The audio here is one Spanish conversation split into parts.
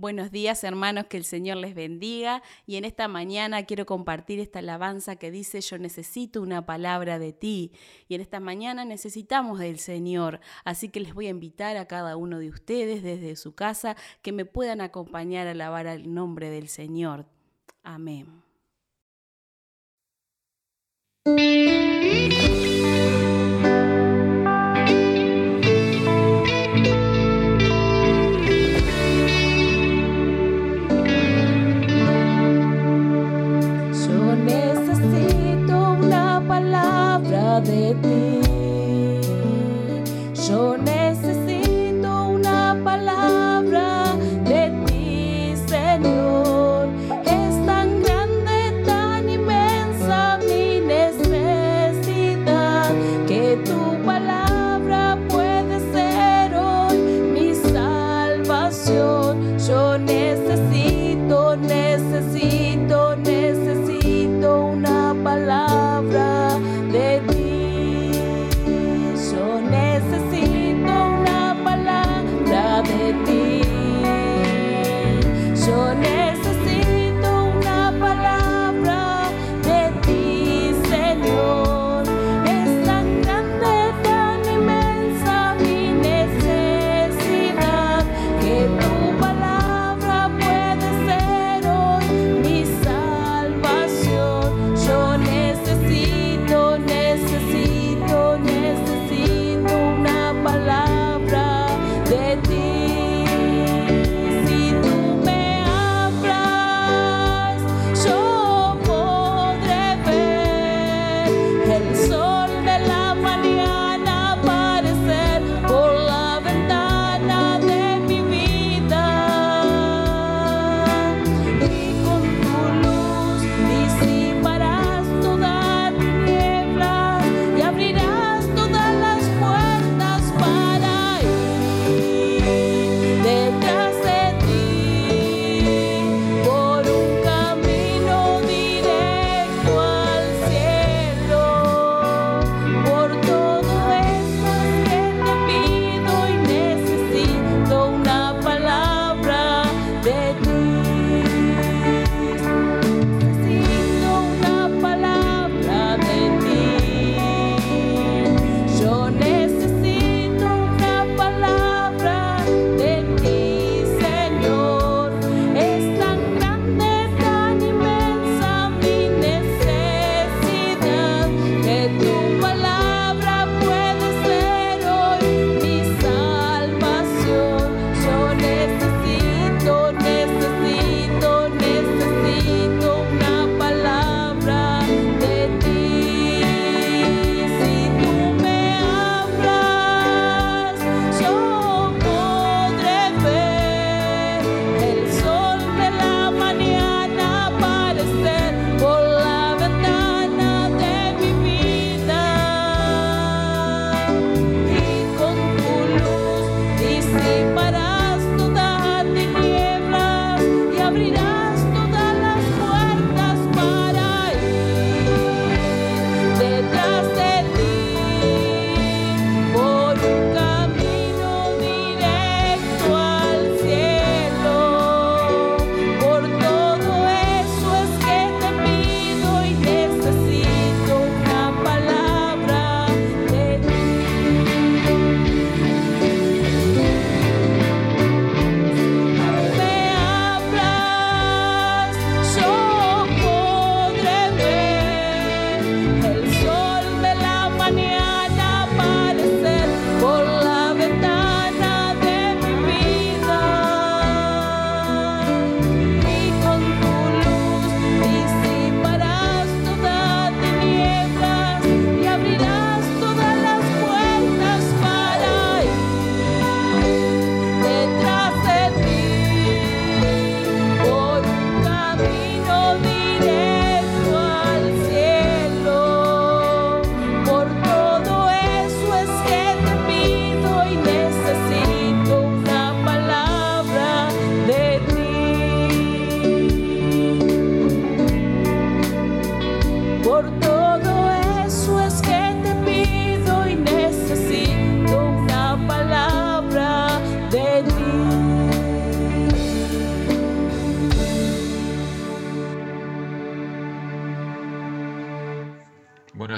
Buenos días hermanos, que el Señor les bendiga y en esta mañana quiero compartir esta alabanza que dice yo necesito una palabra de ti y en esta mañana necesitamos del Señor, así que les voy a invitar a cada uno de ustedes desde su casa que me puedan acompañar a alabar al nombre del Señor. Amén. De ti.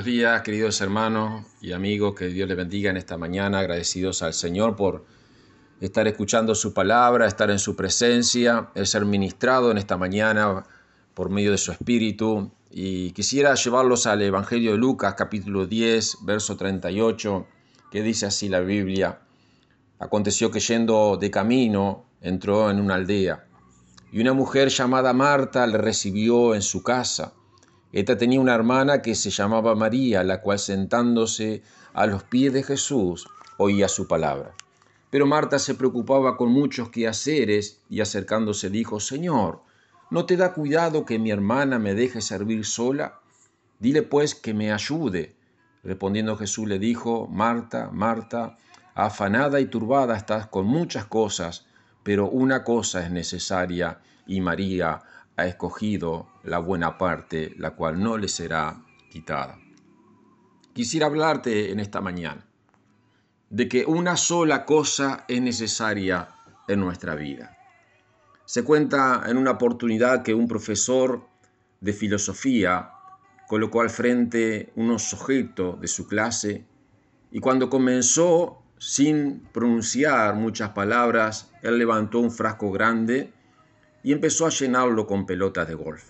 Buenos días, queridos hermanos y amigos, que Dios les bendiga en esta mañana, agradecidos al Señor por estar escuchando su palabra, estar en su presencia, el ser ministrado en esta mañana por medio de su Espíritu. Y quisiera llevarlos al Evangelio de Lucas, capítulo 10, verso 38, que dice así la Biblia. Aconteció que yendo de camino, entró en una aldea, y una mujer llamada Marta le recibió en su casa. Esta tenía una hermana que se llamaba María, la cual sentándose a los pies de Jesús oía su palabra. Pero Marta se preocupaba con muchos quehaceres y acercándose dijo, Señor, ¿no te da cuidado que mi hermana me deje servir sola? Dile pues que me ayude. Respondiendo Jesús le dijo, Marta, Marta, afanada y turbada estás con muchas cosas, pero una cosa es necesaria y María ha escogido la buena parte, la cual no le será quitada. Quisiera hablarte en esta mañana de que una sola cosa es necesaria en nuestra vida. Se cuenta en una oportunidad que un profesor de filosofía colocó al frente unos sujetos de su clase y cuando comenzó, sin pronunciar muchas palabras, él levantó un frasco grande y empezó a llenarlo con pelotas de golf.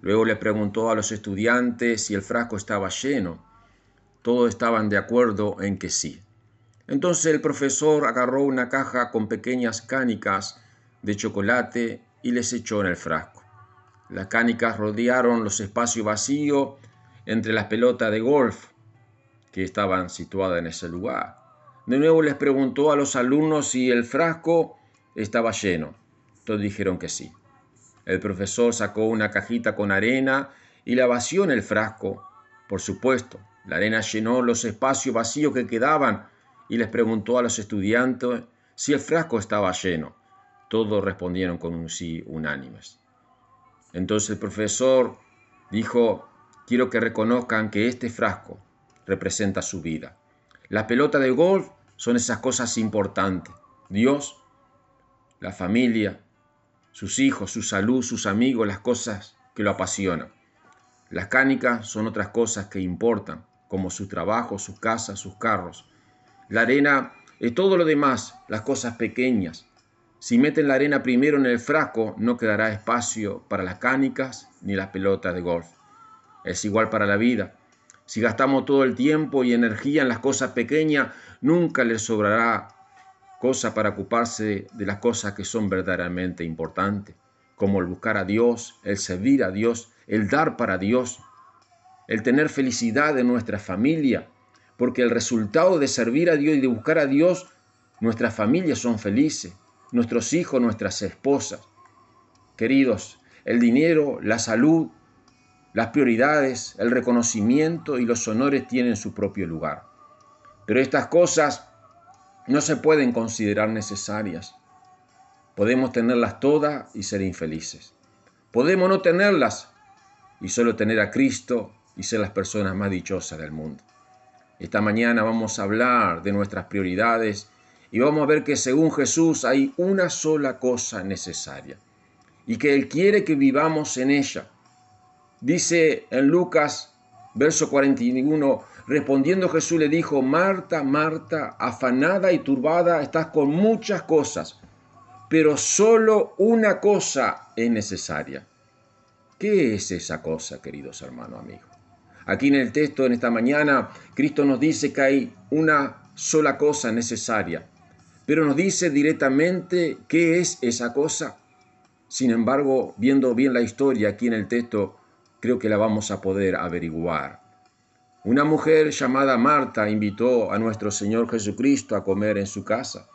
Luego le preguntó a los estudiantes si el frasco estaba lleno. Todos estaban de acuerdo en que sí. Entonces el profesor agarró una caja con pequeñas cánicas de chocolate y les echó en el frasco. Las cánicas rodearon los espacios vacíos entre las pelotas de golf que estaban situadas en ese lugar. De nuevo les preguntó a los alumnos si el frasco estaba lleno. Todos dijeron que sí. El profesor sacó una cajita con arena y la vació en el frasco. Por supuesto, la arena llenó los espacios vacíos que quedaban y les preguntó a los estudiantes si el frasco estaba lleno. Todos respondieron con un sí unánimes. Entonces el profesor dijo, quiero que reconozcan que este frasco representa su vida. Las pelotas de golf son esas cosas importantes. Dios, la familia, sus hijos, su salud, sus amigos, las cosas que lo apasionan. Las cánicas son otras cosas que importan, como su trabajo, su casa, sus carros. La arena es todo lo demás, las cosas pequeñas. Si meten la arena primero en el frasco, no quedará espacio para las cánicas ni las pelotas de golf. Es igual para la vida. Si gastamos todo el tiempo y energía en las cosas pequeñas, nunca les sobrará cosa para ocuparse de las cosas que son verdaderamente importantes, como el buscar a Dios, el servir a Dios, el dar para Dios, el tener felicidad en nuestra familia, porque el resultado de servir a Dios y de buscar a Dios, nuestras familias son felices, nuestros hijos, nuestras esposas. Queridos, el dinero, la salud, las prioridades, el reconocimiento y los honores tienen su propio lugar. Pero estas cosas no se pueden considerar necesarias. Podemos tenerlas todas y ser infelices. Podemos no tenerlas y solo tener a Cristo y ser las personas más dichosas del mundo. Esta mañana vamos a hablar de nuestras prioridades y vamos a ver que según Jesús hay una sola cosa necesaria y que Él quiere que vivamos en ella. Dice en Lucas, verso 41, Respondiendo Jesús le dijo, Marta, Marta, afanada y turbada, estás con muchas cosas, pero solo una cosa es necesaria. ¿Qué es esa cosa, queridos hermanos, amigos? Aquí en el texto, en esta mañana, Cristo nos dice que hay una sola cosa necesaria, pero nos dice directamente qué es esa cosa. Sin embargo, viendo bien la historia aquí en el texto, creo que la vamos a poder averiguar. Una mujer llamada Marta invitó a nuestro Señor Jesucristo a comer en su casa.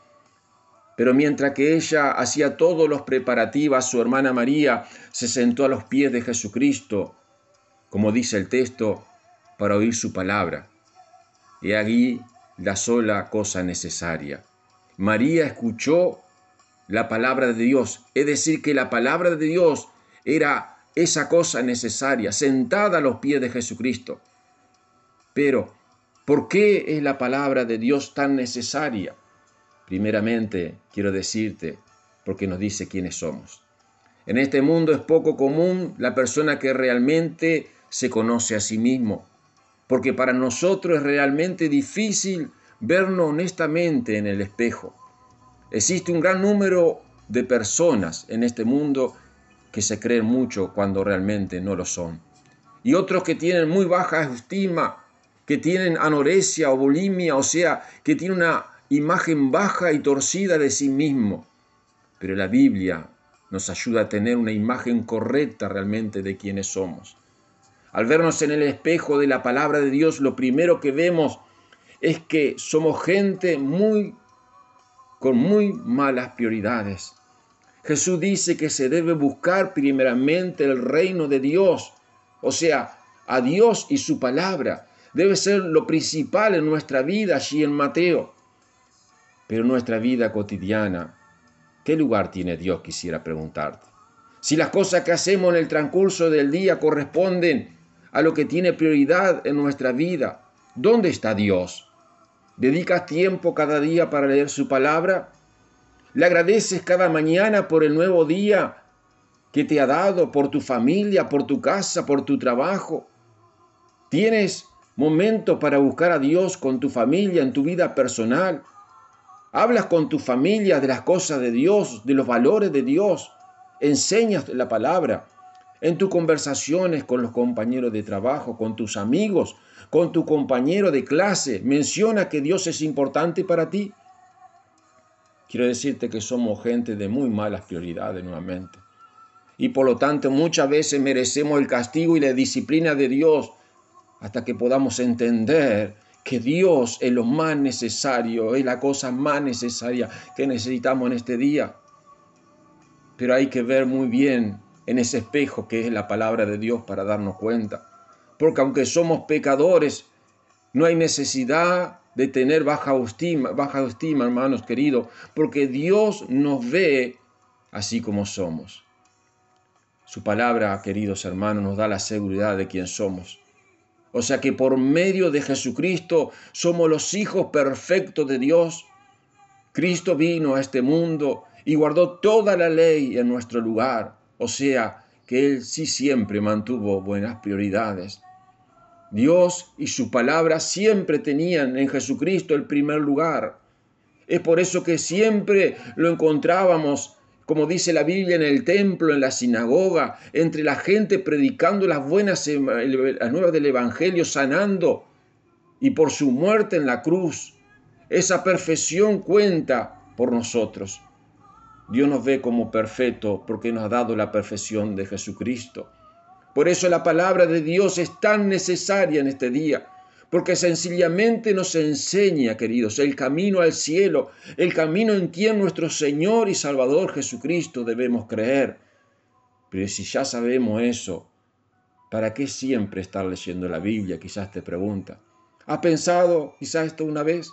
Pero mientras que ella hacía todos los preparativos, su hermana María se sentó a los pies de Jesucristo, como dice el texto, para oír su palabra. Y allí la sola cosa necesaria. María escuchó la palabra de Dios, es decir, que la palabra de Dios era esa cosa necesaria, sentada a los pies de Jesucristo. Pero, ¿por qué es la palabra de Dios tan necesaria? Primeramente, quiero decirte, porque nos dice quiénes somos. En este mundo es poco común la persona que realmente se conoce a sí mismo. porque para nosotros es realmente difícil vernos honestamente en el espejo. Existe un gran número de personas en este mundo que se creen mucho cuando realmente no lo son. Y otros que tienen muy baja estima, que tienen anorexia o bulimia, o sea, que tienen una imagen baja y torcida de sí mismo. Pero la Biblia nos ayuda a tener una imagen correcta realmente de quienes somos. Al vernos en el espejo de la palabra de Dios, lo primero que vemos es que somos gente muy con muy malas prioridades. Jesús dice que se debe buscar primeramente el reino de Dios, o sea, a Dios y su palabra. Debe ser lo principal en nuestra vida allí en Mateo. Pero nuestra vida cotidiana, ¿qué lugar tiene Dios? Quisiera preguntarte. Si las cosas que hacemos en el transcurso del día corresponden a lo que tiene prioridad en nuestra vida, ¿dónde está Dios? ¿Dedicas tiempo cada día para leer su palabra? ¿Le agradeces cada mañana por el nuevo día que te ha dado, por tu familia, por tu casa, por tu trabajo? ¿Tienes momento para buscar a Dios con tu familia en tu vida personal? Hablas con tu familia de las cosas de Dios, de los valores de Dios. Enseñas la palabra. En tus conversaciones con los compañeros de trabajo, con tus amigos, con tu compañero de clase, menciona que Dios es importante para ti. Quiero decirte que somos gente de muy malas prioridades nuevamente. Y por lo tanto muchas veces merecemos el castigo y la disciplina de Dios hasta que podamos entender que Dios es lo más necesario, es la cosa más necesaria que necesitamos en este día. Pero hay que ver muy bien en ese espejo que es la palabra de Dios para darnos cuenta. Porque aunque somos pecadores, no hay necesidad de tener baja autoestima, baja autoestima, hermanos queridos, porque Dios nos ve así como somos. Su palabra, queridos hermanos, nos da la seguridad de quién somos. O sea que por medio de Jesucristo somos los hijos perfectos de Dios. Cristo vino a este mundo y guardó toda la ley en nuestro lugar. O sea que Él sí siempre mantuvo buenas prioridades. Dios y su palabra siempre tenían en Jesucristo el primer lugar. Es por eso que siempre lo encontrábamos como dice la Biblia, en el templo, en la sinagoga, entre la gente predicando las buenas las nuevas del Evangelio, sanando, y por su muerte en la cruz. Esa perfección cuenta por nosotros. Dios nos ve como perfecto porque nos ha dado la perfección de Jesucristo. Por eso la palabra de Dios es tan necesaria en este día porque sencillamente nos enseña, queridos, el camino al cielo, el camino en quien nuestro Señor y Salvador Jesucristo debemos creer. Pero si ya sabemos eso, ¿para qué siempre estar leyendo la Biblia? Quizás te pregunta. ¿Has pensado quizás esto una vez?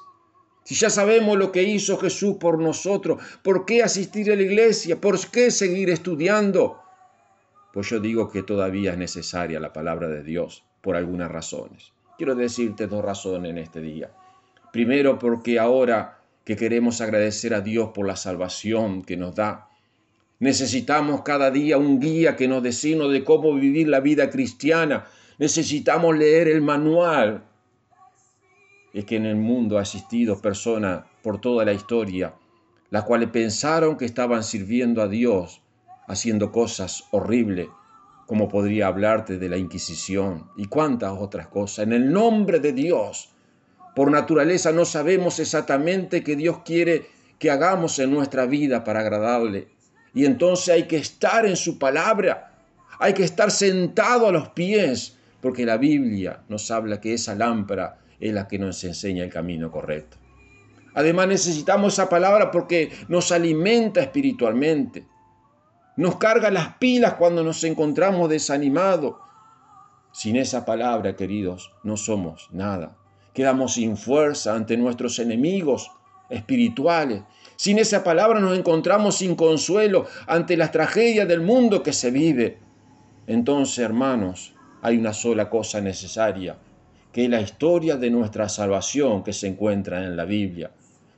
Si ya sabemos lo que hizo Jesús por nosotros, ¿por qué asistir a la iglesia? ¿Por qué seguir estudiando? Pues yo digo que todavía es necesaria la palabra de Dios por algunas razones. Quiero decirte dos razones en este día. Primero, porque ahora que queremos agradecer a Dios por la salvación que nos da, necesitamos cada día un guía que nos dé de cómo vivir la vida cristiana. Necesitamos leer el manual. Es que en el mundo ha existido personas por toda la historia, las cuales pensaron que estaban sirviendo a Dios, haciendo cosas horribles, como podría hablarte de la Inquisición y cuántas otras cosas. En el nombre de Dios, por naturaleza no sabemos exactamente qué Dios quiere que hagamos en nuestra vida para agradarle. Y entonces hay que estar en su palabra, hay que estar sentado a los pies, porque la Biblia nos habla que esa lámpara es la que nos enseña el camino correcto. Además necesitamos esa palabra porque nos alimenta espiritualmente nos carga las pilas cuando nos encontramos desanimados. Sin esa palabra, queridos, no somos nada. Quedamos sin fuerza ante nuestros enemigos espirituales. Sin esa palabra nos encontramos sin consuelo ante las tragedias del mundo que se vive. Entonces, hermanos, hay una sola cosa necesaria, que es la historia de nuestra salvación que se encuentra en la Biblia,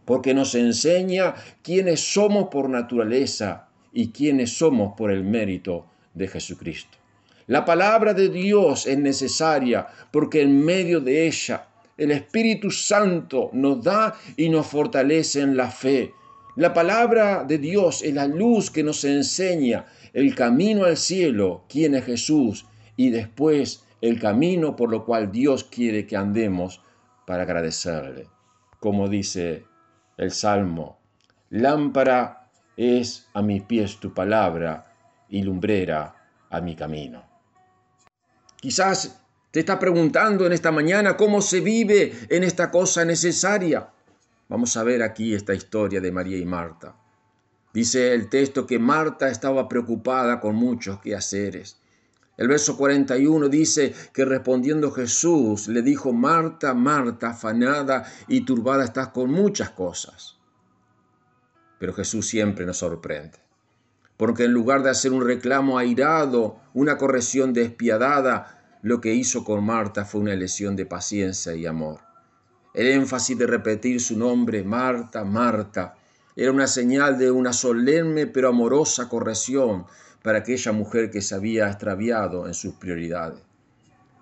porque nos enseña quiénes somos por naturaleza y quiénes somos por el mérito de Jesucristo. La palabra de Dios es necesaria porque en medio de ella el Espíritu Santo nos da y nos fortalece en la fe. La palabra de Dios es la luz que nos enseña el camino al cielo, quién es Jesús, y después el camino por lo cual Dios quiere que andemos para agradecerle. Como dice el Salmo, lámpara es a mis pies tu palabra y lumbrera a mi camino. Quizás te está preguntando en esta mañana cómo se vive en esta cosa necesaria. Vamos a ver aquí esta historia de María y Marta. Dice el texto que Marta estaba preocupada con muchos quehaceres. El verso 41 dice que respondiendo Jesús le dijo, Marta, Marta, afanada y turbada estás con muchas cosas. Pero Jesús siempre nos sorprende, porque en lugar de hacer un reclamo airado, una corrección despiadada, lo que hizo con Marta fue una lesión de paciencia y amor. El énfasis de repetir su nombre, Marta, Marta, era una señal de una solemne pero amorosa corrección para aquella mujer que se había extraviado en sus prioridades.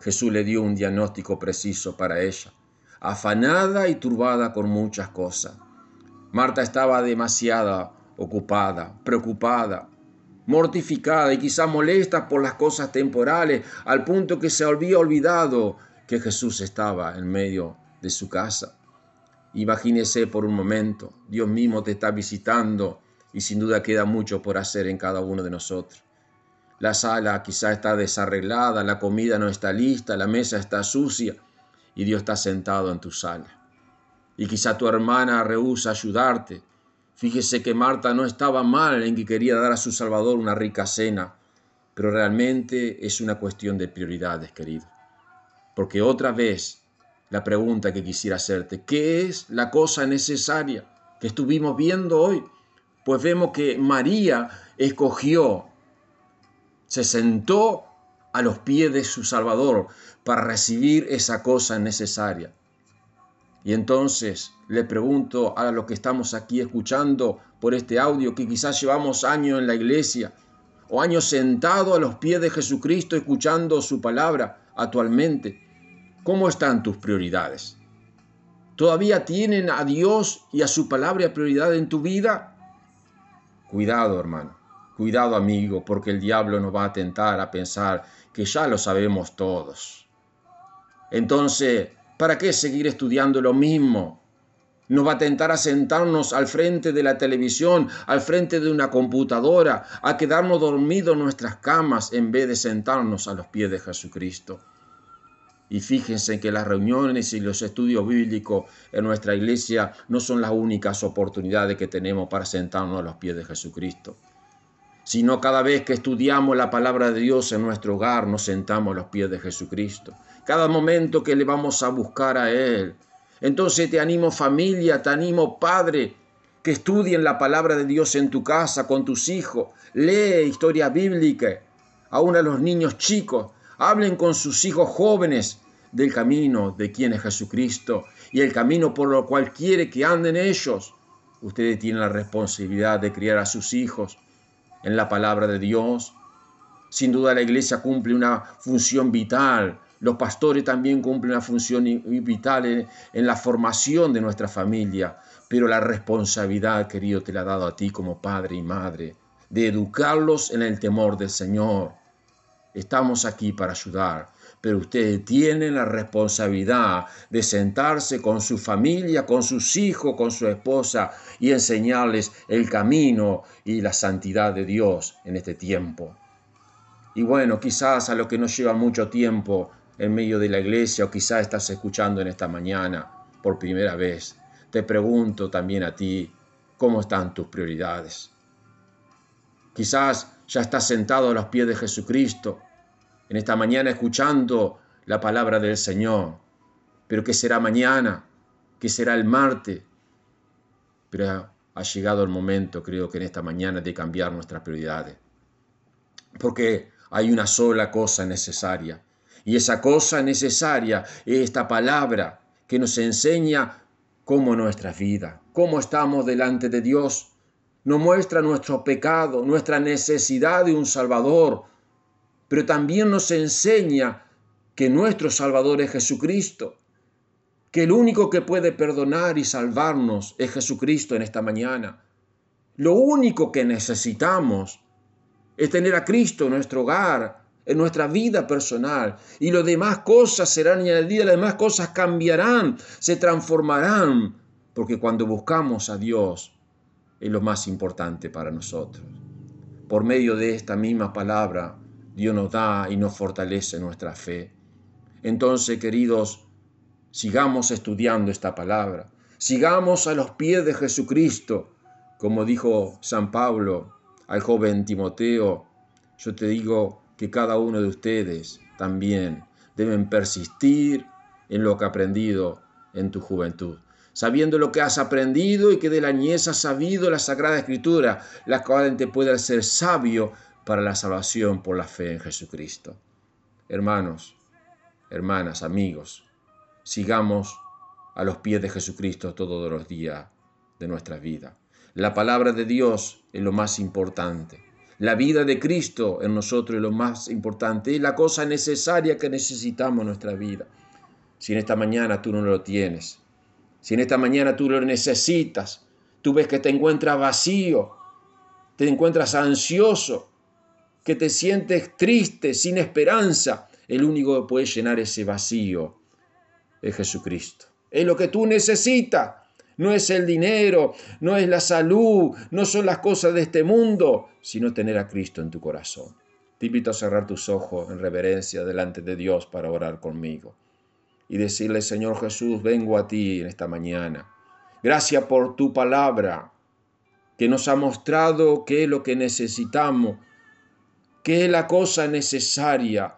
Jesús le dio un diagnóstico preciso para ella, afanada y turbada con muchas cosas. Marta estaba demasiado ocupada, preocupada, mortificada y quizá molesta por las cosas temporales, al punto que se había olvidado que Jesús estaba en medio de su casa. Imagínese por un momento, Dios mismo te está visitando y sin duda queda mucho por hacer en cada uno de nosotros. La sala quizá está desarreglada, la comida no está lista, la mesa está sucia y Dios está sentado en tu sala. Y quizá tu hermana rehúsa ayudarte. Fíjese que Marta no estaba mal en que quería dar a su Salvador una rica cena, pero realmente es una cuestión de prioridades, querido. Porque otra vez la pregunta que quisiera hacerte. ¿Qué es la cosa necesaria que estuvimos viendo hoy? Pues vemos que María escogió, se sentó a los pies de su Salvador para recibir esa cosa necesaria. Y entonces le pregunto a los que estamos aquí escuchando por este audio, que quizás llevamos años en la iglesia o años sentados a los pies de Jesucristo escuchando su palabra actualmente, ¿Cómo están tus prioridades? ¿Todavía tienen a Dios y a su palabra prioridad en tu vida? Cuidado, hermano. Cuidado, amigo, porque el diablo nos va a tentar a pensar que ya lo sabemos todos. Entonces, ¿para qué seguir estudiando lo mismo? Nos va a tentar a sentarnos al frente de la televisión, al frente de una computadora, a quedarnos dormidos en nuestras camas en vez de sentarnos a los pies de Jesucristo. Y fíjense que las reuniones y los estudios bíblicos en nuestra iglesia no son las únicas oportunidades que tenemos para sentarnos a los pies de Jesucristo, sino cada vez que estudiamos la palabra de Dios en nuestro hogar nos sentamos a los pies de Jesucristo. Cada momento que le vamos a buscar a Él. Entonces te animo familia, te animo padre, que estudien la palabra de Dios en tu casa con tus hijos. Lee historia bíblica, aún a los niños chicos Hablen con sus hijos jóvenes del camino de quien es Jesucristo y el camino por lo cual quiere que anden ellos. Ustedes tienen la responsabilidad de criar a sus hijos en la palabra de Dios. Sin duda la iglesia cumple una función vital. Los pastores también cumplen una función vital en, en la formación de nuestra familia. Pero la responsabilidad, querido, te la ha dado a ti como padre y madre, de educarlos en el temor del Señor Estamos aquí para ayudar, pero ustedes tienen la responsabilidad de sentarse con su familia, con sus hijos, con su esposa y enseñarles el camino y la santidad de Dios en este tiempo. Y bueno, quizás a lo que nos lleva mucho tiempo en medio de la iglesia o quizás estás escuchando en esta mañana por primera vez, te pregunto también a ti, ¿cómo están tus prioridades? Quizás ya estás sentado a los pies de Jesucristo, en esta mañana escuchando la palabra del Señor. Pero ¿qué será mañana? ¿Qué será el martes? Pero ha llegado el momento, creo que en esta mañana, de cambiar nuestras prioridades. Porque hay una sola cosa necesaria. Y esa cosa necesaria es esta palabra que nos enseña cómo nuestra vida, cómo estamos delante de Dios, nos muestra nuestro pecado, nuestra necesidad de un Salvador, pero también nos enseña que nuestro Salvador es Jesucristo, que el único que puede perdonar y salvarnos es Jesucristo en esta mañana. Lo único que necesitamos es tener a Cristo en nuestro hogar, en nuestra vida personal, y las demás cosas serán añadidas, las demás cosas cambiarán, se transformarán, porque cuando buscamos a Dios es lo más importante para nosotros. Por medio de esta misma palabra, Dios nos da y nos fortalece nuestra fe. Entonces, queridos, sigamos estudiando esta palabra, sigamos a los pies de Jesucristo, como dijo San Pablo al joven Timoteo, yo te digo que cada uno de ustedes también deben persistir en lo que ha aprendido en tu juventud, sabiendo lo que has aprendido y que de la niñez has sabido la Sagrada Escritura, la cual te puede hacer sabio para la salvación por la fe en Jesucristo. Hermanos, hermanas, amigos, sigamos a los pies de Jesucristo todos los días de nuestra vida. La palabra de Dios es lo más importante. La vida de Cristo en nosotros es lo más importante. Es la cosa necesaria que necesitamos en nuestra vida. Si en esta mañana tú no lo tienes, si en esta mañana tú lo necesitas, tú ves que te encuentras vacío, te encuentras ansioso, que te sientes triste, sin esperanza, el único que puede llenar ese vacío es Jesucristo. Es lo que tú necesitas. No es el dinero, no es la salud, no son las cosas de este mundo, sino tener a Cristo en tu corazón. Te invito a cerrar tus ojos en reverencia delante de Dios para orar conmigo y decirle, Señor Jesús, vengo a ti en esta mañana. Gracias por tu palabra que nos ha mostrado qué es lo que necesitamos ¿Qué es la cosa necesaria?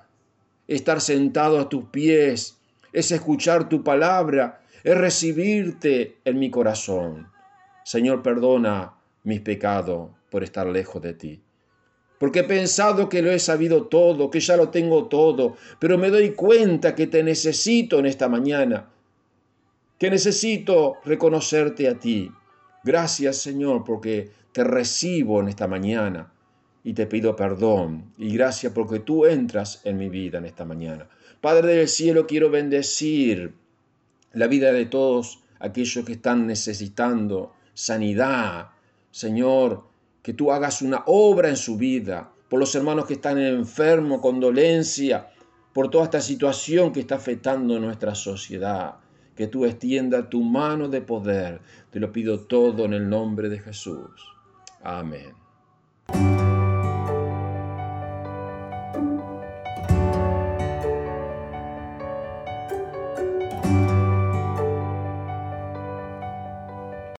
Estar sentado a tus pies, es escuchar tu palabra, es recibirte en mi corazón. Señor, perdona mis pecados por estar lejos de ti. Porque he pensado que lo he sabido todo, que ya lo tengo todo, pero me doy cuenta que te necesito en esta mañana, que necesito reconocerte a ti. Gracias, Señor, porque te recibo en esta mañana y te pido perdón y gracias porque tú entras en mi vida en esta mañana. Padre del cielo, quiero bendecir la vida de todos aquellos que están necesitando sanidad. Señor, que tú hagas una obra en su vida, por los hermanos que están enfermos, con dolencia, por toda esta situación que está afectando nuestra sociedad. Que tú extienda tu mano de poder. Te lo pido todo en el nombre de Jesús. Amén.